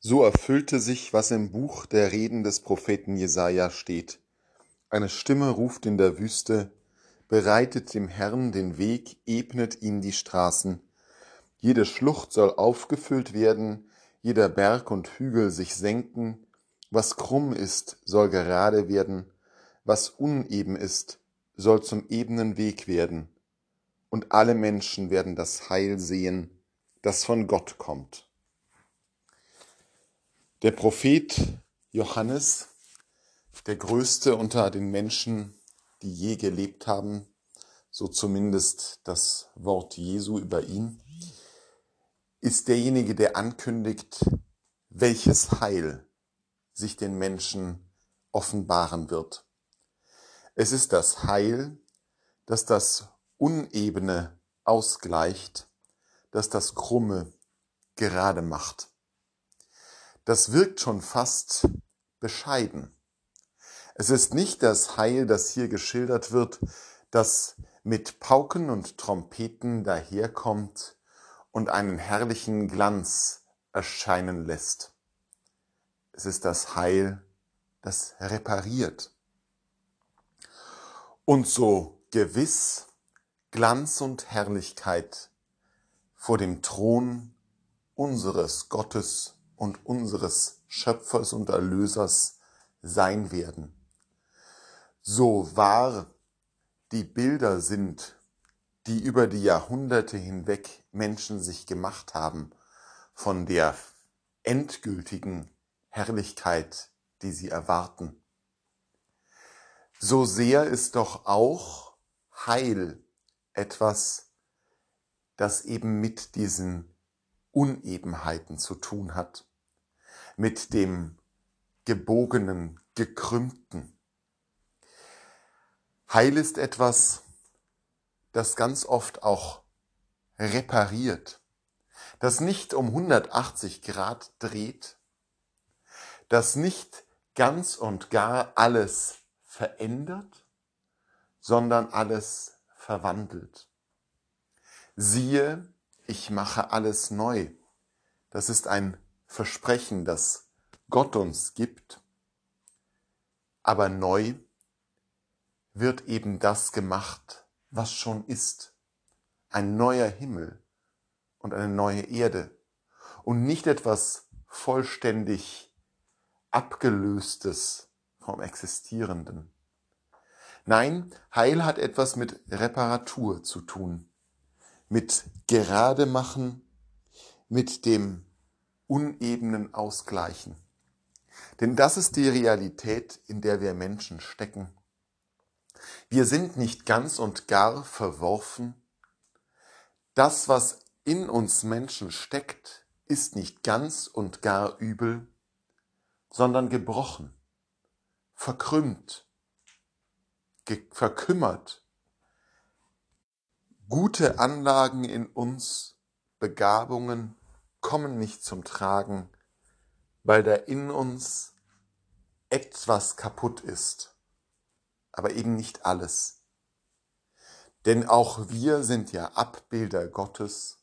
So erfüllte sich, was im Buch der Reden des Propheten Jesaja steht. Eine Stimme ruft in der Wüste, bereitet dem Herrn den Weg, ebnet ihm die Straßen. Jede Schlucht soll aufgefüllt werden, jeder Berg und Hügel sich senken. Was krumm ist, soll gerade werden, was uneben ist, soll zum ebenen Weg werden. Und alle Menschen werden das Heil sehen, das von Gott kommt. Der Prophet Johannes, der größte unter den Menschen, die je gelebt haben, so zumindest das Wort Jesu über ihn, ist derjenige, der ankündigt, welches Heil sich den Menschen offenbaren wird. Es ist das Heil, das das Unebene ausgleicht, das das Krumme gerade macht das wirkt schon fast bescheiden. Es ist nicht das Heil, das hier geschildert wird, das mit Pauken und Trompeten daherkommt und einen herrlichen Glanz erscheinen lässt. Es ist das Heil, das repariert. Und so gewiss Glanz und Herrlichkeit vor dem Thron unseres Gottes und unseres Schöpfers und Erlösers sein werden. So wahr die Bilder sind, die über die Jahrhunderte hinweg Menschen sich gemacht haben von der endgültigen Herrlichkeit, die sie erwarten. So sehr ist doch auch Heil etwas, das eben mit diesen Unebenheiten zu tun hat mit dem gebogenen, gekrümmten. Heil ist etwas, das ganz oft auch repariert, das nicht um 180 Grad dreht, das nicht ganz und gar alles verändert, sondern alles verwandelt. Siehe, ich mache alles neu. Das ist ein Versprechen, das Gott uns gibt, aber neu wird eben das gemacht, was schon ist. Ein neuer Himmel und eine neue Erde und nicht etwas vollständig abgelöstes vom Existierenden. Nein, Heil hat etwas mit Reparatur zu tun, mit gerade machen, mit dem Unebenen ausgleichen. Denn das ist die Realität, in der wir Menschen stecken. Wir sind nicht ganz und gar verworfen. Das, was in uns Menschen steckt, ist nicht ganz und gar übel, sondern gebrochen, verkrümmt, verkümmert. Gute Anlagen in uns, Begabungen, kommen nicht zum Tragen, weil da in uns etwas kaputt ist, aber eben nicht alles. Denn auch wir sind ja Abbilder Gottes,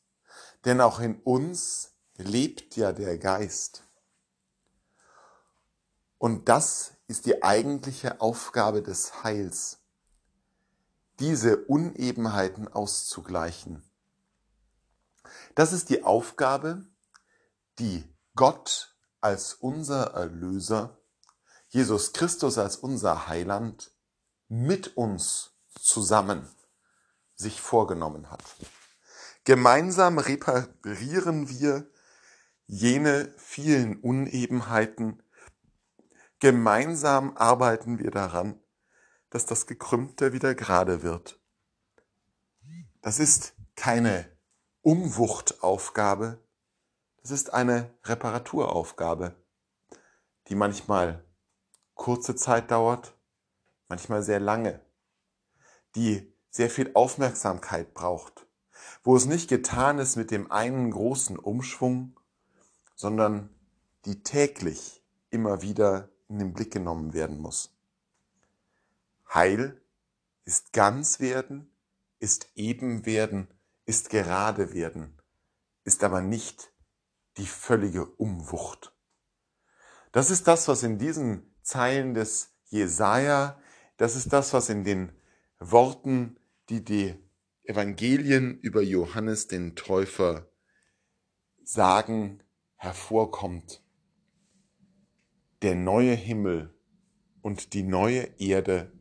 denn auch in uns lebt ja der Geist. Und das ist die eigentliche Aufgabe des Heils, diese Unebenheiten auszugleichen das ist die Aufgabe, die Gott als unser Erlöser, Jesus Christus als unser Heiland mit uns zusammen sich vorgenommen hat. Gemeinsam reparieren wir jene vielen Unebenheiten. Gemeinsam arbeiten wir daran, dass das Gekrümmte wieder gerade wird. Das ist keine Umwuchtaufgabe, das ist eine Reparaturaufgabe, die manchmal kurze Zeit dauert, manchmal sehr lange, die sehr viel Aufmerksamkeit braucht, wo es nicht getan ist mit dem einen großen Umschwung, sondern die täglich immer wieder in den Blick genommen werden muss. Heil ist ganz werden, ist eben werden, ist gerade werden, ist aber nicht die völlige Umwucht. Das ist das, was in diesen Zeilen des Jesaja, das ist das, was in den Worten, die die Evangelien über Johannes den Täufer sagen, hervorkommt. Der neue Himmel und die neue Erde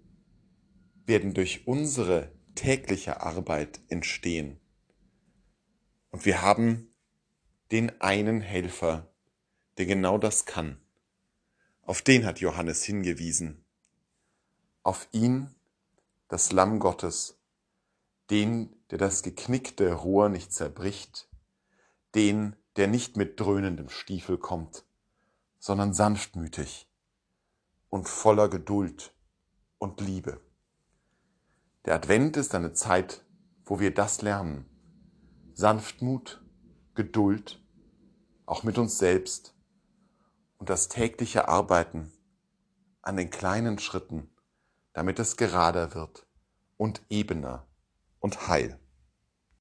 werden durch unsere tägliche Arbeit entstehen. Und wir haben den einen Helfer, der genau das kann. Auf den hat Johannes hingewiesen. Auf ihn, das Lamm Gottes, den, der das geknickte Rohr nicht zerbricht, den, der nicht mit dröhnendem Stiefel kommt, sondern sanftmütig und voller Geduld und Liebe. Der Advent ist eine Zeit, wo wir das lernen, Sanftmut, Geduld, auch mit uns selbst und das tägliche Arbeiten an den kleinen Schritten, damit es gerader wird und ebener und heil.